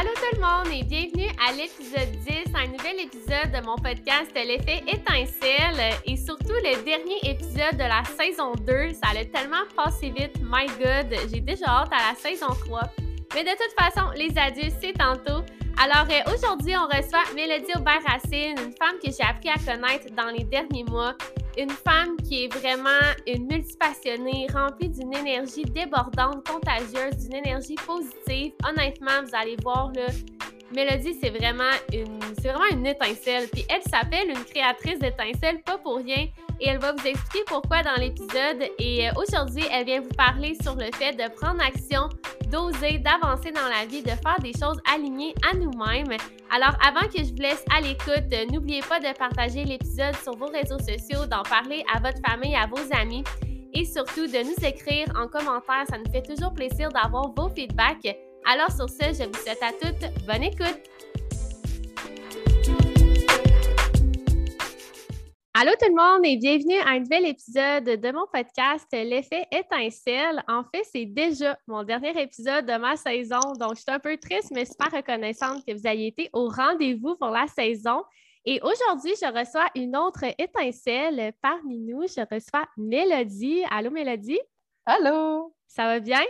Allô tout le monde et bienvenue à l'épisode 10, un nouvel épisode de mon podcast L'effet étincelle et surtout le dernier épisode de la saison 2. Ça allait tellement passé vite, my god, j'ai déjà hâte à la saison 3. Mais de toute façon, les adieux, c'est tantôt. Alors euh, aujourd'hui, on reçoit Mélodie Aubert-Racine, une femme que j'ai appris à connaître dans les derniers mois. Une femme qui est vraiment une multipassionnée, remplie d'une énergie débordante, contagieuse, d'une énergie positive. Honnêtement, vous allez voir, là, Mélodie, c'est vraiment une, c'est vraiment une étincelle. Puis elle s'appelle une créatrice d'étincelles, pas pour rien. Et elle va vous expliquer pourquoi dans l'épisode. Et euh, aujourd'hui, elle vient vous parler sur le fait de prendre action, d'oser, d'avancer dans la vie, de faire des choses alignées à nous-mêmes. Alors, avant que je vous laisse à l'écoute, euh, n'oubliez pas de partager l'épisode sur vos réseaux sociaux, d'en parler à votre famille, à vos amis et surtout de nous écrire en commentaire. Ça nous fait toujours plaisir d'avoir vos feedbacks. Alors sur ce, je vous souhaite à toutes bonne écoute. Allô tout le monde et bienvenue à un nouvel épisode de mon podcast L'effet étincelle. En fait, c'est déjà mon dernier épisode de ma saison, donc je suis un peu triste mais super reconnaissante que vous ayez été au rendez-vous pour la saison. Et aujourd'hui, je reçois une autre étincelle parmi nous. Je reçois Mélodie. Allô Mélodie? Allô? Ça va bien?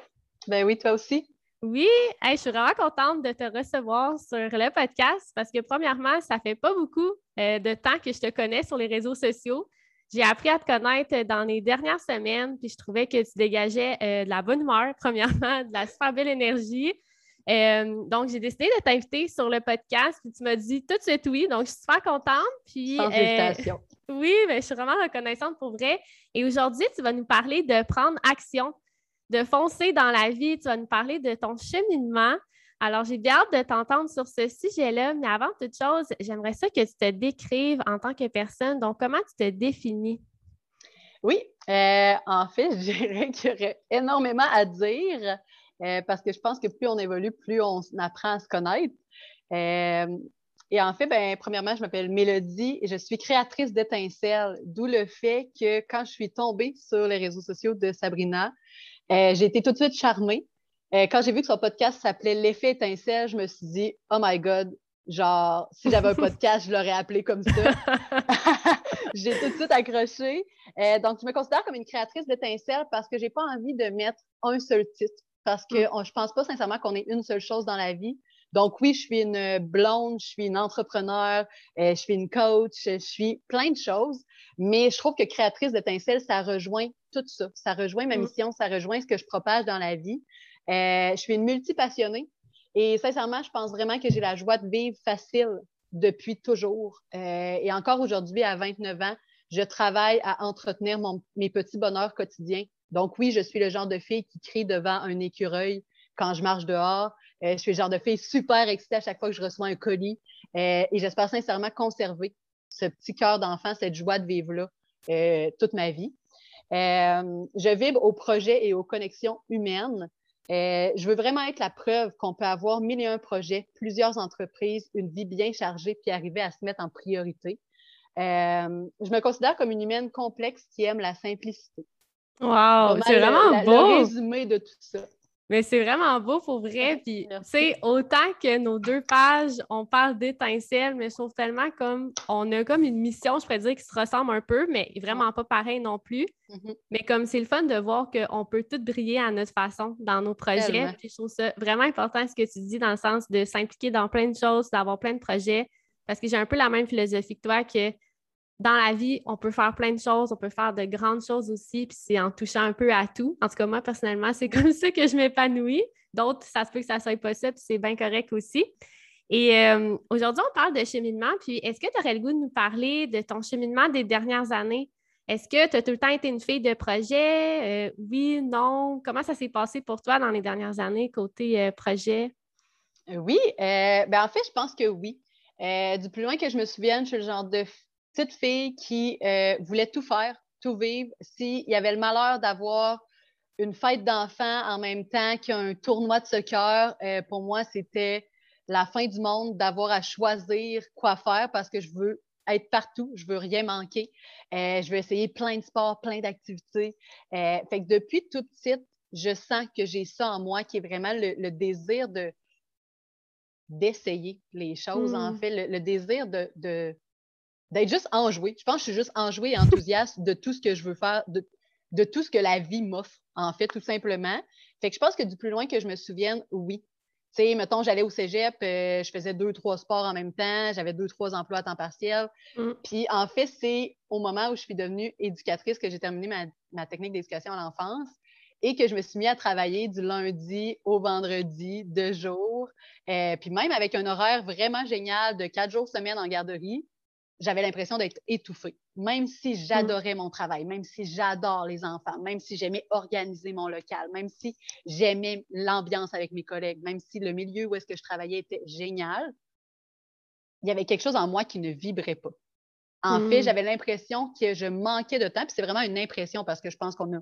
Ben oui, toi aussi. Oui, je suis vraiment contente de te recevoir sur le podcast parce que premièrement, ça fait pas beaucoup euh, de temps que je te connais sur les réseaux sociaux. J'ai appris à te connaître dans les dernières semaines, puis je trouvais que tu dégageais euh, de la bonne humeur, premièrement, de la super belle énergie. Euh, donc, j'ai décidé de t'inviter sur le podcast, puis tu m'as dit tout de suite oui, donc je suis super contente. Puis, Sans. Oui, mais je suis vraiment reconnaissante pour vrai. Et aujourd'hui, tu vas nous parler de prendre action de foncer dans la vie. Tu vas nous parler de ton cheminement. Alors, j'ai bien hâte de t'entendre sur ce sujet-là, mais avant toute chose, j'aimerais ça que tu te décrives en tant que personne. Donc, comment tu te définis? Oui, euh, en fait, je dirais qu'il y aurait énormément à dire euh, parce que je pense que plus on évolue, plus on apprend à se connaître. Euh, et en fait, ben, premièrement, je m'appelle Mélodie et je suis créatrice d'étincelles, d'où le fait que quand je suis tombée sur les réseaux sociaux de Sabrina, euh, j'ai été tout de suite charmée. Euh, quand j'ai vu que son podcast s'appelait L'effet étincelle, je me suis dit, oh my God, genre, si j'avais un podcast, je l'aurais appelé comme ça. j'ai tout de suite accroché. Euh, donc, je me considère comme une créatrice d'étincelles parce que j'ai pas envie de mettre un seul titre. Parce que mm. je pense pas sincèrement qu'on ait une seule chose dans la vie. Donc, oui, je suis une blonde, je suis une entrepreneur, je suis une coach, je suis plein de choses. Mais je trouve que créatrice d'étincelles, ça rejoint tout ça. Ça rejoint ma mm. mission, ça rejoint ce que je propage dans la vie. Euh, je suis une multipassionnée et sincèrement, je pense vraiment que j'ai la joie de vivre facile depuis toujours. Euh, et encore aujourd'hui, à 29 ans, je travaille à entretenir mes petits bonheurs quotidiens. Donc oui, je suis le genre de fille qui crie devant un écureuil quand je marche dehors. Euh, je suis le genre de fille super excitée à chaque fois que je reçois un colis. et j'espère sincèrement conserver ce petit cœur d'enfant, cette joie de vivre-là toute ma vie. Euh, je vibre aux projets et aux connexions humaines. Euh, je veux vraiment être la preuve qu'on peut avoir mille et un projets, plusieurs entreprises, une vie bien chargée, puis arriver à se mettre en priorité. Euh, je me considère comme une humaine complexe qui aime la simplicité. Wow, c'est vraiment beau. Le résumé de tout ça. Mais c'est vraiment beau pour vrai. Puis, tu autant que nos deux pages, on parle d'étincelles, mais je trouve tellement comme on a comme une mission, je pourrais dire, qui se ressemble un peu, mais vraiment pas pareil non plus. Mm-hmm. Mais comme c'est le fun de voir qu'on peut tout briller à notre façon dans nos projets. Puis je trouve ça vraiment important ce que tu dis dans le sens de s'impliquer dans plein de choses, d'avoir plein de projets. Parce que j'ai un peu la même philosophie que toi que dans la vie, on peut faire plein de choses, on peut faire de grandes choses aussi, puis c'est en touchant un peu à tout. En tout cas, moi, personnellement, c'est comme ça que je m'épanouis. D'autres, ça se peut que ça soit possible, c'est bien correct aussi. Et euh, aujourd'hui, on parle de cheminement, puis est-ce que tu aurais le goût de nous parler de ton cheminement des dernières années? Est-ce que tu as tout le temps été une fille de projet? Euh, oui, non? Comment ça s'est passé pour toi dans les dernières années côté euh, projet? Oui, ben en fait, je pense que oui. du plus loin que je me souvienne, je suis le genre de petite fille qui euh, voulait tout faire, tout vivre. S'il y avait le malheur d'avoir une fête d'enfants en même temps qu'un tournoi de soccer, euh, pour moi, c'était la fin du monde d'avoir à choisir quoi faire parce que je veux être partout, je veux rien manquer. Euh, je veux essayer plein de sports, plein d'activités. fait que depuis toute petite, je sens que j'ai ça en moi qui est vraiment le, désir de, d'essayer les choses, en hmm. fait, le, désir de, d'être juste enjoué. Je pense que je suis juste enjouée et enthousiaste de tout ce que je veux faire, de, de tout ce que la vie m'offre, en fait, tout simplement. Fait que je pense que du plus loin que je me souvienne, oui. Tu sais, mettons, j'allais au cégep, euh, je faisais deux, trois sports en même temps, j'avais deux, trois emplois à temps partiel. Hmm. Puis, en fait, c'est au moment où je suis devenue éducatrice que j'ai terminé ma, ma technique d'éducation à l'enfance et que je me suis mis à travailler du lundi au vendredi, deux jours, euh, puis même avec un horaire vraiment génial de quatre jours semaine en garderie, j'avais l'impression d'être étouffée. Même si j'adorais mon travail, même si j'adore les enfants, même si j'aimais organiser mon local, même si j'aimais l'ambiance avec mes collègues, même si le milieu où est-ce que je travaillais était génial, il y avait quelque chose en moi qui ne vibrait pas. En fait, hmm. j'avais l'impression que je manquais de temps, puis c'est vraiment une impression parce que je pense qu'on a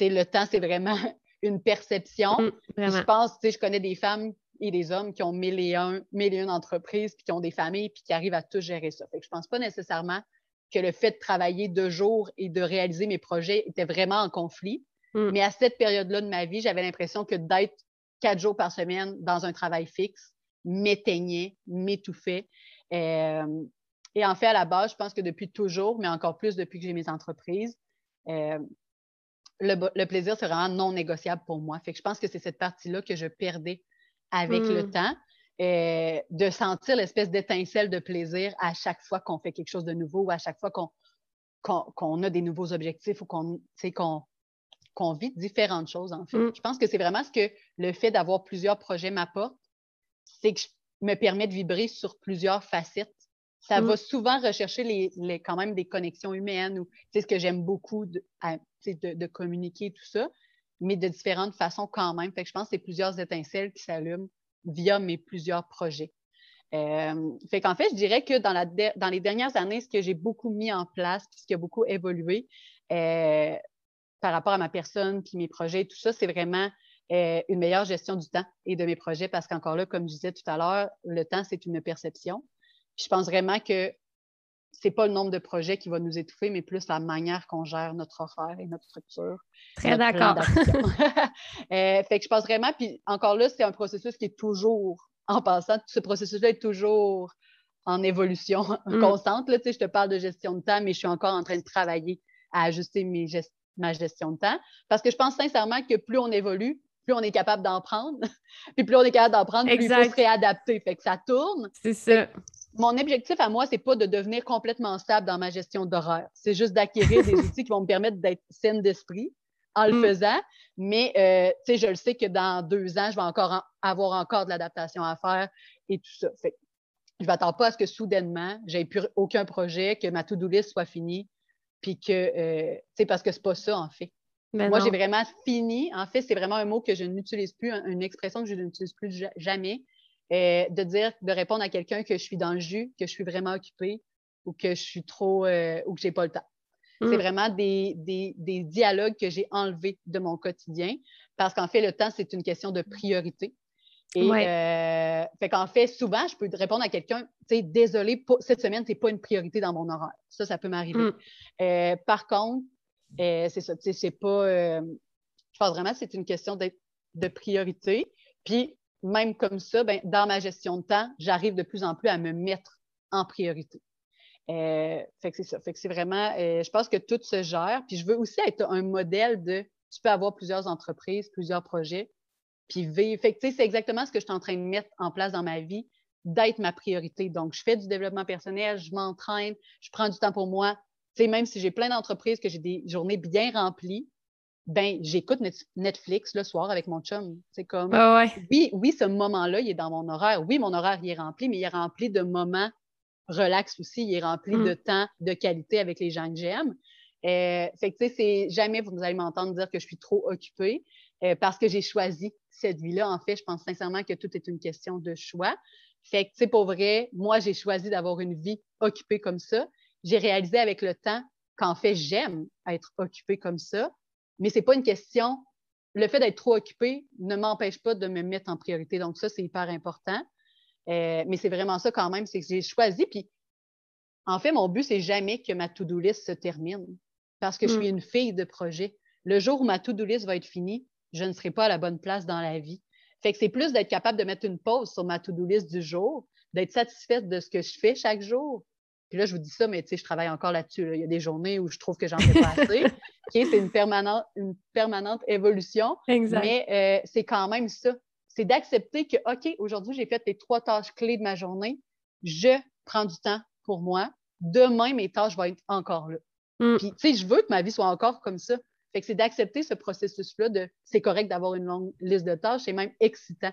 le temps, c'est vraiment une perception. Mm, je pense, je connais des femmes et des hommes qui ont mille et, un, mille et une entreprises, puis qui ont des familles, puis qui arrivent à tout gérer ça. Fait que je pense pas nécessairement que le fait de travailler deux jours et de réaliser mes projets était vraiment en conflit. Mm. Mais à cette période-là de ma vie, j'avais l'impression que d'être quatre jours par semaine dans un travail fixe m'éteignait, m'étouffait. Euh, et en fait, à la base, je pense que depuis toujours, mais encore plus depuis que j'ai mes entreprises, euh, le, plaisir, c'est vraiment non négociable pour moi. Fait que je pense que c'est cette partie-là que je perdais avec le hmm. temps. Euh, de sentir l'espèce d'étincelle de plaisir à chaque fois qu'on fait quelque chose de nouveau ou à chaque fois qu'on a des nouveaux objectifs ou qu'on qu'on vit différentes choses, en fait. Hmm. Je pense que c'est vraiment ce que le fait d'avoir plusieurs projets m'apporte, c'est que je me permet de vibrer sur plusieurs facettes ça va mm. souvent rechercher les, quand même des connexions humaines ou ce que j'aime beaucoup de, de, communiquer tout ça, mais de différentes façons quand même. Je pense que c'est plusieurs étincelles qui s'allument via mes plusieurs projets. Euh, fait qu'en fait, je dirais que dans, les dernières années, ce que j'ai beaucoup mis en place, ce qui a beaucoup évolué euh, par rapport à ma personne, puis mes projets, tout ça, c'est vraiment euh, une meilleure gestion du temps et de mes projets parce qu'encore là, comme je disais tout à l'heure, le temps, c'est une perception je pense vraiment que c'est pas le nombre de projets qui va nous étouffer, mais plus la manière qu'on gère notre horaire et notre structure. Très d'accord. euh, fait que je pense vraiment, puis encore là, c'est un processus qui est toujours, en passant, ce processus-là est toujours en évolution mm. constante. Là, je te parle de gestion de temps, mais je suis encore en train de travailler à ajuster ma gestion de temps. Parce que je pense sincèrement que plus on évolue, plus on est capable d'en prendre. puis plus on est capable d'en prendre, plus il faut se réadapter. Fait que ça tourne. C'est ça mon objectif à moi, c'est pas de devenir complètement stable dans ma gestion d'horaire. C'est juste d'acquérir des outils qui vont me permettre d'être saine d'esprit en le mm. faisant. Mais euh, tu sais, je le sais que dans deux ans, je vais encore avoir encore de l'adaptation à faire et tout ça. Fait je ne m'attends pas à ce que soudainement, j'ai plus aucun projet, que ma to-do list soit finie, puis que, euh, tu sais, parce que c'est pas ça, en fait. Moi, j'ai vraiment fini. En fait, c'est vraiment un mot que je n'utilise plus, une expression que je n'utilise plus jamais. Euh, de dire, de répondre à quelqu'un que je suis dans le jus, que je suis vraiment occupée ou que je suis trop euh, ou que j'ai pas le temps. C'est mm. vraiment des, des, des, dialogues que j'ai enlevés de mon quotidien parce qu'en fait, le temps, c'est une question de priorité. Et euh, fait qu'en fait, souvent, je peux répondre à quelqu'un, tu sais, désolé, cette semaine, c'est pas une priorité dans mon horaire. Ça, ça peut m'arriver. Mm. par contre, c'est ça, tu sais, c'est pas. je pense vraiment que c'est une question de, de priorité. Puis, même comme ça, ben, dans ma gestion de temps, j'arrive de plus en plus à me mettre en priorité. Euh, fait que c'est ça. Fait que c'est vraiment, euh, je pense que tout se gère. Puis je veux aussi être un modèle de, tu peux avoir plusieurs entreprises, plusieurs projets, puis vivre. Fait c'est exactement ce que je suis en train de mettre en place dans ma vie, d'être ma priorité. Donc, je fais du développement personnel, je m'entraîne, je prends du temps pour moi. Tu même si j'ai plein d'entreprises, que j'ai des journées bien remplies, ben j'écoute Netflix le soir avec mon chum. C'est comme oui, oui, ce moment-là, il est dans mon horaire. Oui, mon horaire il est rempli, mais il est rempli de moments relax aussi. Il est rempli mm. de temps de qualité avec les gens que j'aime. Euh, fait que tu sais, c'est jamais vous allez m'entendre dire que je suis trop occupée euh, parce que j'ai choisi cette vie-là. En fait, je pense sincèrement que tout est une question de choix. Fait que tu sais, pour vrai, moi j'ai choisi d'avoir une vie occupée comme ça. J'ai réalisé avec le temps qu'en fait j'aime être occupée comme ça mais c'est pas une question. Le fait d'être trop occupé ne m'empêche pas de me mettre en priorité. Donc, ça, c'est hyper important. Euh, mais c'est vraiment ça quand même, c'est que j'ai choisi. Puis, en fait, mon but, c'est jamais que ma to-do list se termine parce que je suis mm. une fille de projet. Le jour où ma to-do list va être finie, je ne serai pas à la bonne place dans la vie. Fait que c'est plus d'être capable de mettre une pause sur ma to-do list du jour, d'être satisfaite de ce que je fais chaque jour. Puis là, je vous dis ça, mais tu sais, je travaille encore là-dessus. Il y a des journées où je trouve que j'en fais pas assez. c'est une permanente, une permanente évolution. Exact. Mais euh, c'est quand même ça. C'est d'accepter que, OK, aujourd'hui, j'ai fait les trois tâches clés de ma journée. Je prends du temps pour moi. Demain, mes tâches vont être encore là. Mm. Puis, tu sais, je veux que ma vie soit encore comme ça. Fait que c'est d'accepter ce processus-là de c'est correct d'avoir une longue liste de tâches, c'est même excitant.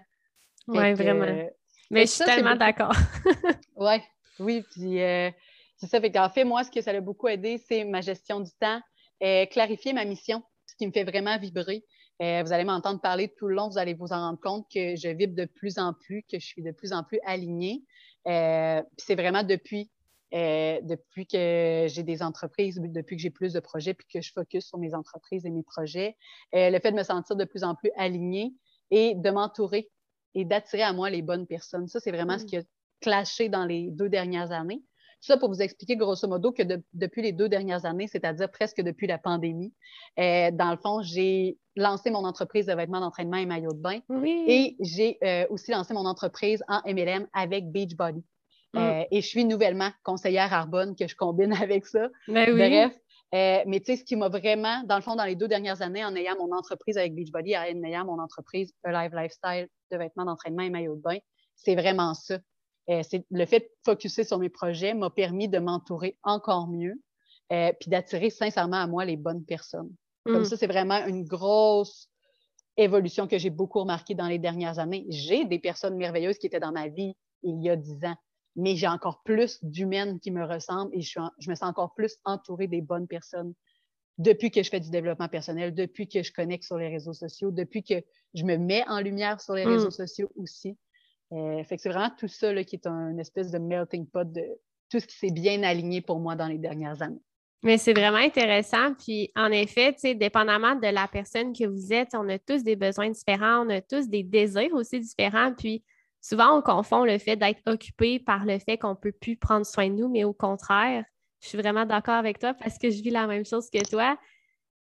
Oui, vraiment. Euh, mais je suis tellement d'accord. oui, oui. Puis euh, c'est ça. Fait qu'en fait, moi, ce que ça a beaucoup aidé, c'est ma gestion du temps, euh, clarifier ma mission, ce qui me fait vraiment vibrer. vous allez m'entendre parler tout le long, vous allez vous en rendre compte que je vibre de plus en plus, que je suis de plus en plus alignée. puis c'est vraiment depuis euh, depuis que j'ai des entreprises, depuis que j'ai plus de projets, puis que je focus sur mes entreprises et mes projets, euh, le fait de me sentir de plus en plus alignée et de m'entourer et d'attirer à moi les bonnes personnes. Ça, c'est vraiment ce mm. qui a clashé dans les deux dernières années. Ça, pour vous expliquer grosso modo que depuis les deux dernières années, c'est-à-dire presque depuis la pandémie, euh, dans le fond, j'ai lancé mon entreprise de vêtements d'entraînement et maillots de bain. Et j'ai aussi lancé mon entreprise en MLM avec Beachbody. Mm. Euh, et je suis nouvellement conseillère Arbonne que je combine avec ça. Ben Bref. Euh, mais tu sais, ce qui m'a vraiment, dans le fond, dans les deux dernières années, en ayant mon entreprise avec Beachbody, en ayant mon entreprise Live Lifestyle de vêtements d'entraînement et maillots de bain, c'est vraiment ça. Euh, c'est le fait de focuser sur mes projets m'a permis de m'entourer encore mieux, puis d'attirer sincèrement à moi les bonnes personnes. Comme mm. ça, c'est vraiment une grosse évolution que j'ai beaucoup remarquée dans les dernières années. J'ai des personnes merveilleuses qui étaient dans ma vie il y a dix ans mais j'ai encore plus d'humaines qui me ressemblent et je, me sens encore plus entourée des bonnes personnes depuis que je fais du développement personnel, depuis que je connecte sur les réseaux sociaux, depuis que je me mets en lumière sur les réseaux mm. sociaux aussi. Euh, fait que c'est vraiment tout ça qui est un espèce de melting pot de tout ce qui s'est bien aligné pour moi dans les dernières années. Mais c'est vraiment intéressant. Puis, en effet, dépendamment de la personne que vous êtes, on a tous des besoins différents, on a tous des désirs aussi différents. Puis, souvent, on confond le fait d'être occupé par le fait qu'on ne peut plus prendre soin de nous, mais au contraire, je suis vraiment d'accord avec toi parce que je vis la même chose que toi.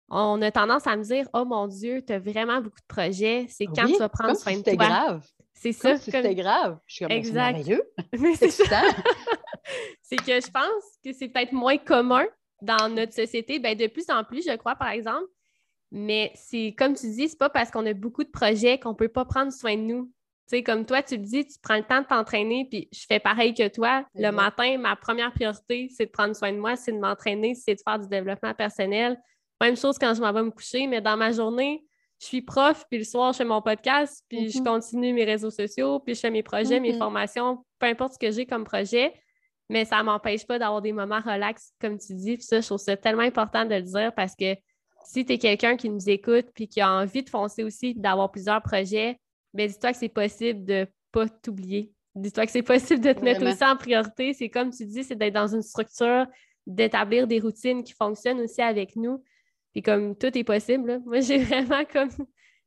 On a tendance à me dire Oh mon Dieu, tu as vraiment beaucoup de projets, c'est quand tu vas prendre soin de toi. grave. C'est ça. Si c'était grave. Je suis comme exact. c'est ça. c'est que je pense que c'est peut-être moins commun dans notre société. Ben, de plus en plus, je crois, par exemple. Mais c'est comme tu dis, c'est pas parce qu'on a beaucoup de projets qu'on ne peut pas prendre soin de nous comme toi, tu le dis, tu prends le temps de t'entraîner, puis je fais pareil que toi. Le matin, ma première priorité, c'est de prendre soin de moi, c'est de m'entraîner, c'est de faire du développement personnel. Même chose quand je m'en vais me coucher, mais dans ma journée, je suis prof, puis le soir, je fais mon podcast, puis je mm-hmm. continue mes réseaux sociaux, puis je fais mes projets, mes mm-hmm. formations, peu importe ce que j'ai comme projet. Mais ça ne m'empêche pas d'avoir des moments relax, comme tu dis. Puis ça, je trouve ça tellement important de le dire parce que si tu es quelqu'un qui nous écoute puis qui a envie de foncer aussi, d'avoir plusieurs projets, mais dis-toi que c'est possible de ne pas t'oublier. Dis-toi que c'est possible de te mettre aussi en priorité. C'est comme tu dis, c'est d'être dans une structure, d'établir des routines qui fonctionnent aussi avec nous. Puis comme tout est possible, moi j'ai vraiment comme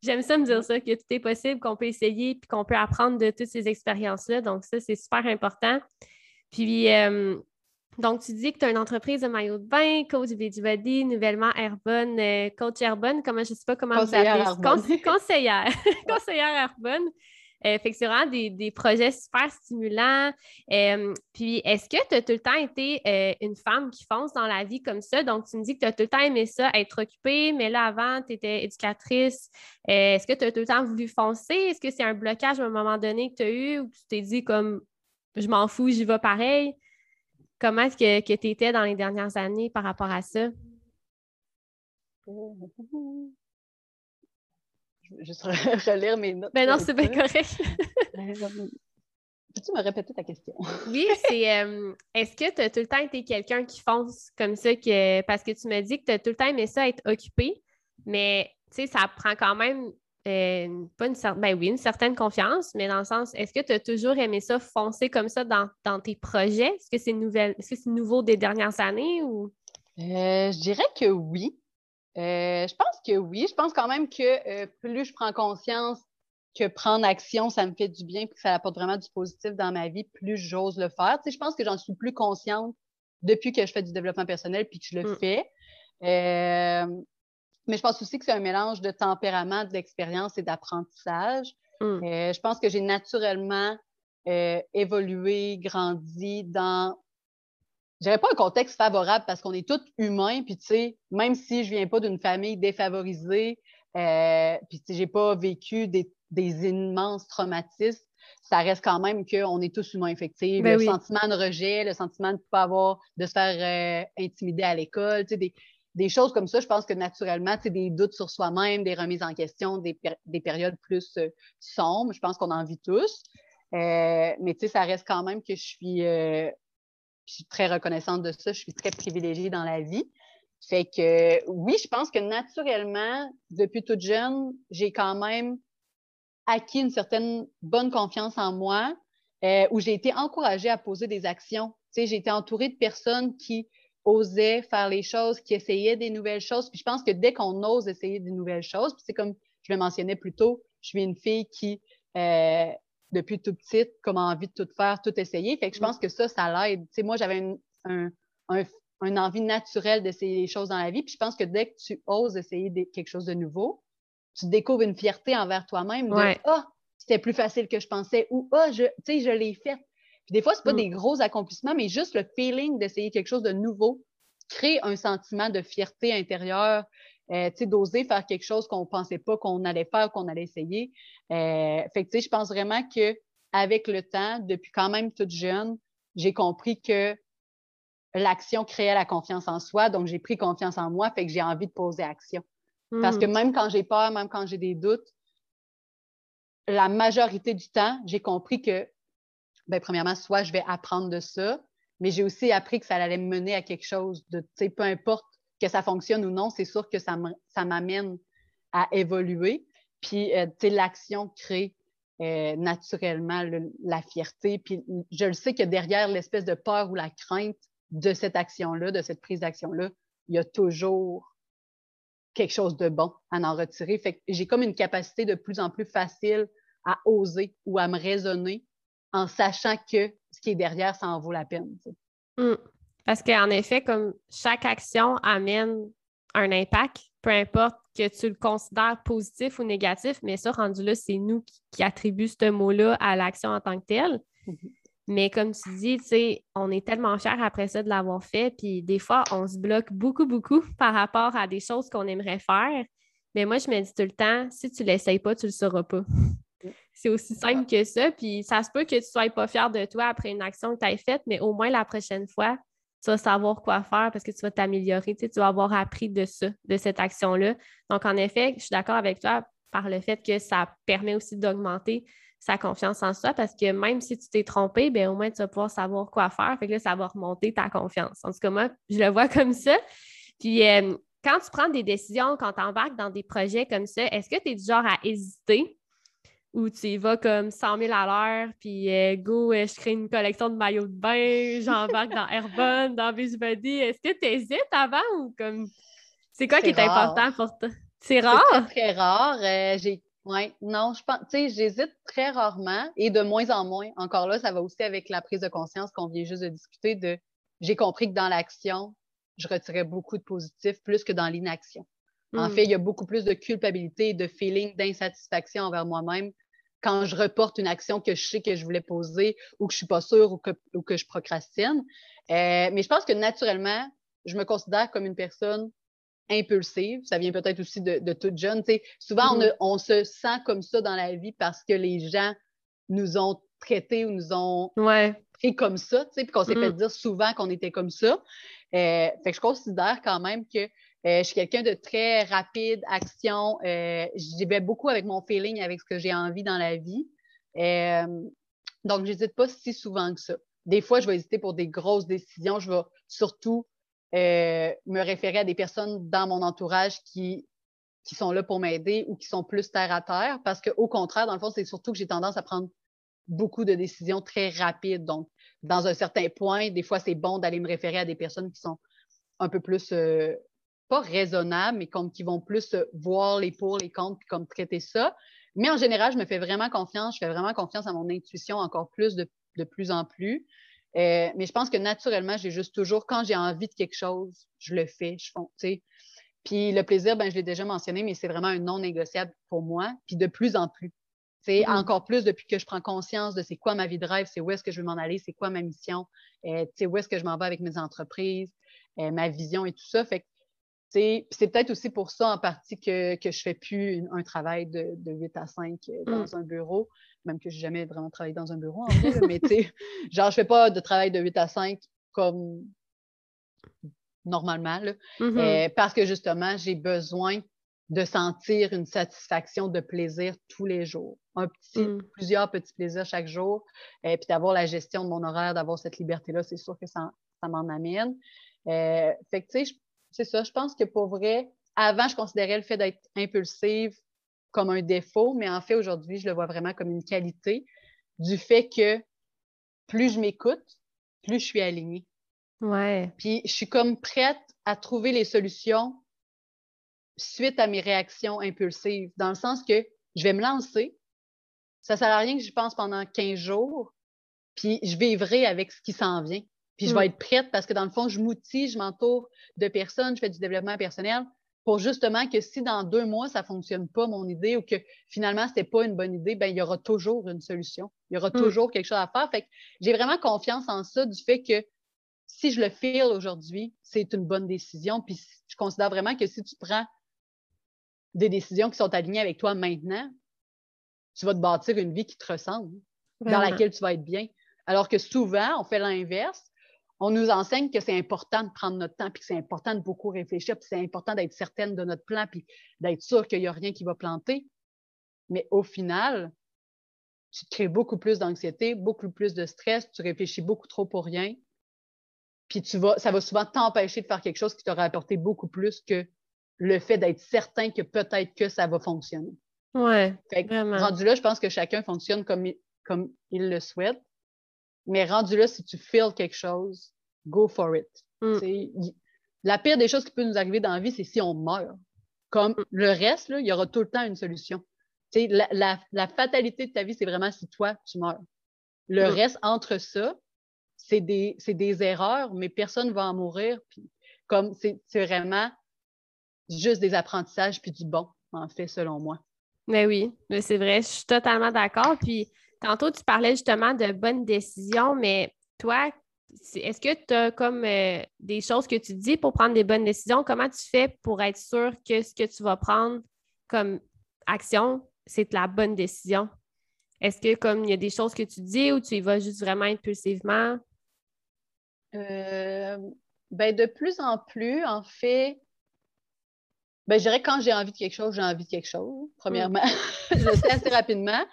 j'aime ça me dire ça, que tout est possible, qu'on peut essayer, puis qu'on peut apprendre de toutes ces expériences-là. Donc, ça, c'est super important. Puis euh, donc, tu dis que tu as une entreprise de maillot de bain, coach Body, nouvellement Airbonne, euh, coach Airbonne, comment je ne sais pas comment vous appelez. conseillère. conseillère Airbonne. Euh, fait que c'est vraiment des, projets super stimulants. Euh, puis, est-ce que tu as tout le temps été une femme qui fonce dans la vie comme ça? Donc, tu me dis que tu as tout le temps aimé ça, être occupée, mais là, avant, tu étais éducatrice. est-ce que tu as tout le temps voulu foncer? Est-ce que c'est un blocage à un moment donné que tu as eu ou tu t'es dit comme je m'en fous, j'y vais pareil? Comment est-ce que, que tu étais dans les dernières années par rapport à ça? Je vais juste relire mes notes. Ben non, c'est bien correct. Peux-tu me répéter ta question? oui, c'est euh, est-ce que tu as tout le temps été quelqu'un qui fonce comme ça que parce que tu me dis que tu as tout le temps aimé ça être occupé, mais tu sais, ça prend quand même euh, pas une certaine, ben oui, une certaine confiance, mais dans le sens, est-ce que tu as toujours aimé ça, foncer comme ça dans, tes projets? Est-ce que c'est nouvelle, est-ce que c'est nouveau des dernières années ou? Euh, je dirais que oui. Euh, je pense que oui. Je pense quand même que plus je prends conscience que prendre action, ça me fait du bien et que ça apporte vraiment du positif dans ma vie, plus j'ose le faire. Tu je pense que j'en suis plus consciente depuis que je fais du développement personnel puis que je le mm. fais. Mais je pense aussi que c'est un mélange de tempérament, d'expérience et d'apprentissage. Euh, je pense que j'ai naturellement euh, évolué, grandi dans, je dirais pas un contexte favorable parce qu'on est tous humains, puis tu sais, même si je viens pas d'une famille défavorisée, euh, puis tu sais, j'ai pas vécu des, immenses traumatismes, ça reste quand même qu'on est tous humains. Ben le sentiment de rejet, le sentiment de ne pas avoir, de se faire intimider à l'école, tu sais, des, des choses comme ça, je pense que naturellement, c'est des doutes sur soi-même, des remises en question, des, périodes plus euh, sombres. Je pense qu'on en vit tous. Euh, mais tu sais, ça reste quand même que je suis, euh, je suis très reconnaissante de ça. Je suis très privilégiée dans la vie. Fait que oui, je pense que naturellement, depuis toute jeune, j'ai quand même acquis une certaine bonne confiance en moi, où j'ai été encouragée à poser des actions. J'ai été entourée de personnes qui osait faire les choses, qui essayait des nouvelles choses. Puis je pense que dès qu'on ose essayer des nouvelles choses, puis c'est comme je le mentionnais plus tôt, je suis une fille qui, euh, depuis tout petite, comme envie de tout faire, tout essayer. Fait que je pense que ça, ça l'aide. Tu sais, moi, j'avais un, un, envie naturelle d'essayer les choses dans la vie. Puis je pense que dès que tu oses essayer quelque chose de nouveau, tu découvres une fierté envers toi-même de Ah, c'était plus facile que je pensais ou Ah, je, tu sais, je l'ai fait. Puis des fois, c'est pas mm. des gros accomplissements, mais juste le feeling d'essayer quelque chose de nouveau crée un sentiment de fierté intérieure, euh, d'oser faire quelque chose qu'on pensait pas qu'on allait faire, qu'on allait essayer. Euh, fait que, je pense vraiment que avec le temps, depuis quand même toute jeune, j'ai compris que l'action créait la confiance en soi, donc j'ai pris confiance en moi, fait que j'ai envie de poser action. Parce que mm. même quand j'ai peur, même quand j'ai des doutes, la majorité du temps, j'ai compris que ben, premièrement, soit je vais apprendre de ça, mais j'ai aussi appris que ça allait me mener à quelque chose de, tu sais, peu importe que ça fonctionne ou non, c'est sûr que ça m'amène à évoluer. Puis, euh, tu sais, l'action crée euh, naturellement la fierté. Puis, je le sais que derrière l'espèce de peur ou la crainte de cette action-là, de cette prise d'action-là, il y a toujours quelque chose de bon à en retirer. Fait j'ai comme une capacité de plus en plus facile à oser ou à me raisonner en sachant que ce qui est derrière, ça en vaut la peine. Mmh. Parce qu'en effet, comme chaque action amène un impact, peu importe que tu le considères positif ou négatif, mais ça, rendu là, c'est nous qui, qui attribuons ce mot-là à l'action en tant que telle. Mmh mais comme tu dis, on est tellement fiers après ça de l'avoir fait, puis des fois, on se bloque beaucoup, beaucoup par rapport à des choses qu'on aimerait faire. Mais moi, je me dis tout le temps, si tu ne l'essayes pas, tu ne le sauras pas. C'est aussi simple que ça. Puis ça se peut que tu ne sois pas fier de toi après une action que tu as faite, mais au moins la prochaine fois, tu vas savoir quoi faire parce que tu vas t'améliorer. Tu, vas avoir appris de ça, de cette action-là. Donc, en effet, je suis d'accord avec toi par le fait que ça permet aussi d'augmenter sa confiance en soi parce que même si tu t'es trompé, bien, au moins tu vas pouvoir savoir quoi faire. Fait que là, ça va remonter ta confiance. En tout cas, moi, je le vois comme ça. Puis, euh, quand tu prends des décisions, quand tu embarques dans des projets comme ça, est-ce que tu es du genre à hésiter? Où tu y vas comme 100 000 à l'heure, puis euh, go, euh, je crée une collection de maillots de bain, j'embarque dans Airborne, dans Beachbody. Est-ce que tu hésites avant ou comme. C'est quoi qui est important pour toi? C'est rare? C'est très, rare. Euh, j'ai... Ouais, non, je pense, tu sais, j'hésite très rarement et de moins en moins. Encore là, ça va aussi avec la prise de conscience qu'on vient juste de discuter de j'ai compris que dans l'action, je retirais beaucoup de positif plus que dans l'inaction. En hmm. fait, il y a beaucoup plus de culpabilité et de feeling d'insatisfaction envers moi-même quand je reporte une action que je sais que je voulais poser ou que je suis pas sûre ou que, que je procrastine. Euh, mais je pense que naturellement, je me considère comme une personne impulsive. Ça vient peut-être aussi de, de toute jeune. souvent, mm-hmm. on, se sent comme ça dans la vie parce que les gens nous ont traités ou nous ont pris comme ça, puis qu'on s'est fait mm. dire souvent qu'on était comme ça. Euh, fait que je considère quand même que euh, je suis quelqu'un de très rapide, action. Euh, J'y vais beaucoup avec mon feeling, avec ce que j'ai envie dans la vie. Euh, donc, je n'hésite pas si souvent que ça. Des fois, je vais hésiter pour des grosses décisions. Je vais surtout euh, me référer à des personnes dans mon entourage qui, qui sont là pour m'aider ou qui sont plus terre à terre. Parce qu'au contraire, dans le fond, c'est surtout que j'ai tendance à prendre beaucoup de décisions très rapides. Donc, dans un certain point, des fois, c'est bon d'aller me référer à des personnes qui sont un peu plus pas raisonnables, mais comme qui vont plus euh, voir les pour, les contre, puis comme traiter ça. Mais en général, je me fais vraiment confiance. Je fais vraiment confiance à mon intuition encore plus de, de plus en plus. Euh, mais je pense que naturellement, j'ai juste toujours, quand j'ai envie de quelque chose, je le fais, je fais, Puis le plaisir, ben, je l'ai déjà mentionné, mais c'est vraiment un non négociable pour moi. Puis de plus en plus. Mm-hmm. Encore plus depuis que je prends conscience de c'est quoi ma vie de rêve, c'est où est-ce que je veux m'en aller, c'est quoi ma mission, euh, où est-ce que je m'en vais avec mes entreprises, euh, ma vision et tout ça. Fait c'est peut-être aussi pour ça en partie que, que je fais plus un travail de, de 8 à 5 euh, dans mm. un bureau, même que je n'ai jamais vraiment travaillé dans un bureau en vrai, mais tu sais, genre je fais pas de travail de 8 à 5 comme normalement, mm-hmm. parce que justement, j'ai besoin de sentir une satisfaction de plaisir tous les jours. Un petit, mm. plusieurs petits plaisirs chaque jour. Et euh, puis d'avoir la gestion de mon horaire, d'avoir cette liberté-là, c'est sûr que ça, ça m'en amène. Euh, fait que, tu sais, c'est ça. Je pense que pour vrai, avant, je considérais le fait d'être impulsive comme un défaut, mais en fait, aujourd'hui, je le vois vraiment comme une qualité du fait que plus je m'écoute, plus je suis alignée. Ouais. Puis je suis comme prête à trouver les solutions suite à mes réactions impulsives, dans le sens que je vais me lancer. Ça sert à rien que j'y pense pendant 15 jours, puis je vivrai avec ce qui s'en vient. Puis je vais mm. être prête parce que dans le fond, je m'outille, je m'entoure de personnes, je fais du développement personnel pour justement que si dans deux mois, ça ne fonctionne pas, mon idée, ou que finalement, ce n'était pas une bonne idée, ben il y aura toujours une solution. Il y aura mm. toujours quelque chose à faire. Fait que j'ai vraiment confiance en ça, du fait que si je le file aujourd'hui, c'est une bonne décision. Puis je considère vraiment que si tu prends des décisions qui sont alignées avec toi maintenant, tu vas te bâtir une vie qui te ressemble, dans laquelle tu vas être bien. Alors que souvent, on fait l'inverse. On nous enseigne que c'est important de prendre notre temps, puis que c'est important de beaucoup réfléchir, puis c'est important d'être certaine de notre plan, puis d'être sûr qu'il n'y a rien qui va planter. Mais au final, tu crées beaucoup plus d'anxiété, beaucoup plus de stress, tu réfléchis beaucoup trop pour rien, puis tu vas, ça va souvent t'empêcher de faire quelque chose qui t'aura apporté beaucoup plus que le fait d'être certain que peut-être que ça va fonctionner. Ouais. rendu là, je pense que chacun fonctionne comme il le souhaite. Mais rendu là, si tu feels quelque chose, go for it. Mm. La pire des choses qui peut nous arriver dans la vie, c'est si on meurt. Comme mm. le reste, il y aura tout le temps une solution. La, la, fatalité de ta vie, c'est vraiment si toi, tu meurs. Le mm. reste, entre ça, c'est des, des, erreurs, mais personne ne va en mourir. Puis, comme c'est vraiment juste des apprentissages puis du bon, en fait, selon moi. Mais oui, c'est vrai, je suis totalement d'accord. Puis tantôt, tu parlais justement de bonnes décisions, mais toi, est-ce que tu as comme euh, des choses que tu dis pour prendre des bonnes décisions? Comment tu fais pour être sûr que ce que tu vas prendre comme action, c'est la bonne décision? Est-ce que comme il y a des choses que tu dis ou tu y vas juste vraiment impulsivement? Euh, ben de plus en plus, en fait, ben, je dirais que quand j'ai envie de quelque chose, j'ai envie de quelque chose, premièrement. Mm. je le sais assez rapidement.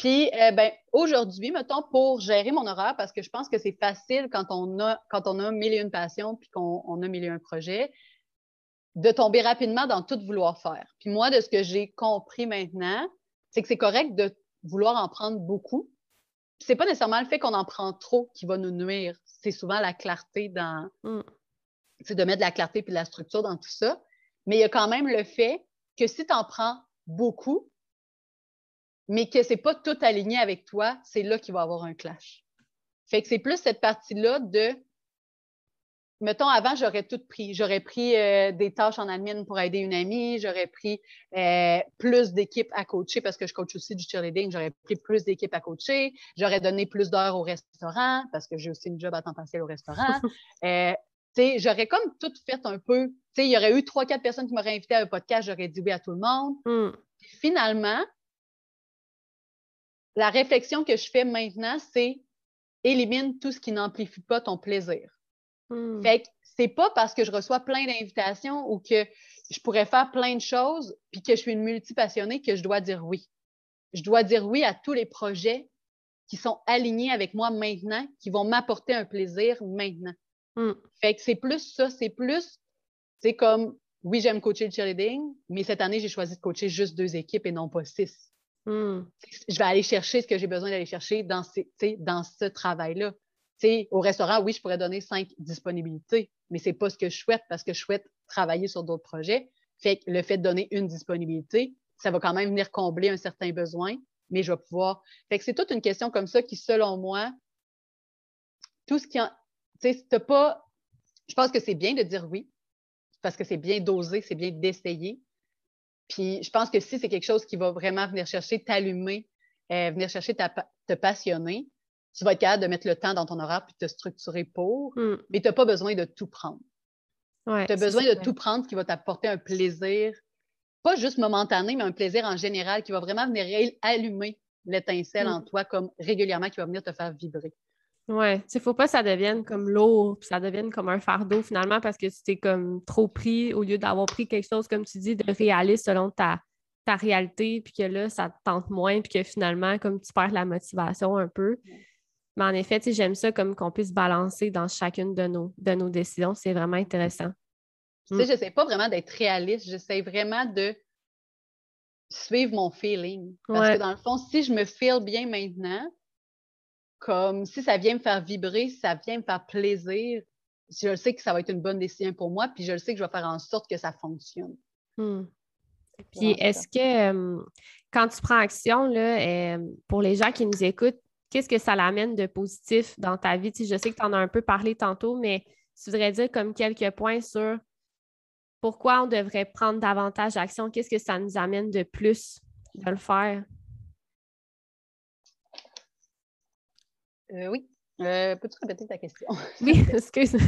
Puis, euh, ben, aujourd'hui, mettons, pour gérer mon horaire, parce que je pense que c'est facile quand on a, quand on a mille et une passions puis qu'on a mille et un projets, de tomber rapidement dans tout vouloir faire. Puis moi, de ce que j'ai compris maintenant, c'est que c'est correct de vouloir en prendre beaucoup. C'est pas nécessairement le fait qu'on en prend trop qui va nous nuire. C'est souvent la clarté dans, mm. c'est de mettre de la clarté puis de la structure dans tout ça. Mais il y a quand même le fait que si tu en prends beaucoup, mais que ce n'est pas tout aligné avec toi, c'est là qu'il va y avoir un clash. Fait que c'est plus cette partie-là de mettons, avant, j'aurais tout pris. J'aurais pris euh, des tâches en admin pour aider une amie, j'aurais pris euh, plus d'équipes à coacher parce que je coach aussi du cheerleading, j'aurais pris plus d'équipes à coacher, j'aurais donné plus d'heures au restaurant parce que j'ai aussi une job à temps partiel au restaurant. euh, j'aurais comme tout fait un peu. il y aurait eu trois, quatre personnes qui m'auraient invité à un podcast, j'aurais dit oui à tout le monde. Hmm. Finalement, la réflexion que je fais maintenant, c'est élimine tout ce qui n'amplifie pas ton plaisir. Hmm. Fait que c'est pas parce que je reçois plein d'invitations ou que je pourrais faire plein de choses puis que je suis une multipassionnée que je dois dire oui. Je dois dire oui à tous les projets qui sont alignés avec moi maintenant, qui vont m'apporter un plaisir maintenant. Mm. Fait que c'est plus ça, c'est plus, c'est comme, oui, j'aime coacher le cheerleading, mais cette année, j'ai choisi de coacher juste deux équipes et non pas six. Mm. Je vais aller chercher ce que j'ai besoin d'aller chercher dans, ce travail-là. au restaurant, oui, je pourrais donner cinq disponibilités, mais c'est pas ce que je souhaite parce que je souhaite travailler sur d'autres projets. Le fait de donner une disponibilité, ça va quand même venir combler un certain besoin, mais je vais pouvoir. C'est toute une question comme ça qui, selon moi, tout ce qui en, tu pas. Je pense que c'est bien de dire oui, parce que c'est bien d'oser, c'est bien d'essayer. Puis je pense que si c'est quelque chose qui va vraiment venir chercher, t'allumer, euh, venir chercher ta, te passionner, tu vas être capable de mettre le temps dans ton horaire puis te structurer pour, Hmm. mais tu n'as pas besoin de tout prendre. Ouais, Tu as besoin de tout prendre qui va t'apporter un plaisir, pas juste momentané, mais un plaisir en général qui va vraiment venir allumer l'étincelle Mm. en toi comme régulièrement qui va venir te faire vibrer. Ouais, il faut pas que ça devienne comme lourd, puis ça devienne comme un fardeau finalement parce que tu t'es comme trop pris au lieu d'avoir pris quelque chose, comme tu dis, de réaliste selon ta, ta réalité, puis que là, ça te tente moins, puis que finalement, comme tu perds la motivation un peu. Mais en effet, j'aime ça comme qu'on puisse balancer dans chacune de nos, de nos décisions. C'est vraiment intéressant. Tu sais, j'essaie pas vraiment d'être réaliste, j'essaie vraiment de suivre mon feeling. Parce Ouais. que dans le fond, si je me feel bien maintenant, comme si ça vient me faire vibrer, si ça vient me faire plaisir, je sais que ça va être une bonne décision pour moi, puis je le sais que je vais faire en sorte que ça fonctionne. Hmm. Puis est-ce que euh, quand tu prends action, là, euh, pour les gens qui nous écoutent, qu'est-ce que ça l'amène de positif dans ta vie? Tu sais, je sais que tu en as un peu parlé tantôt, mais tu voudrais dire comme quelques points sur pourquoi on devrait prendre davantage d'action? Qu'est-ce que ça nous amène de plus de le faire? Euh, oui. Euh, Peux-tu répéter ta question? Oui, excuse.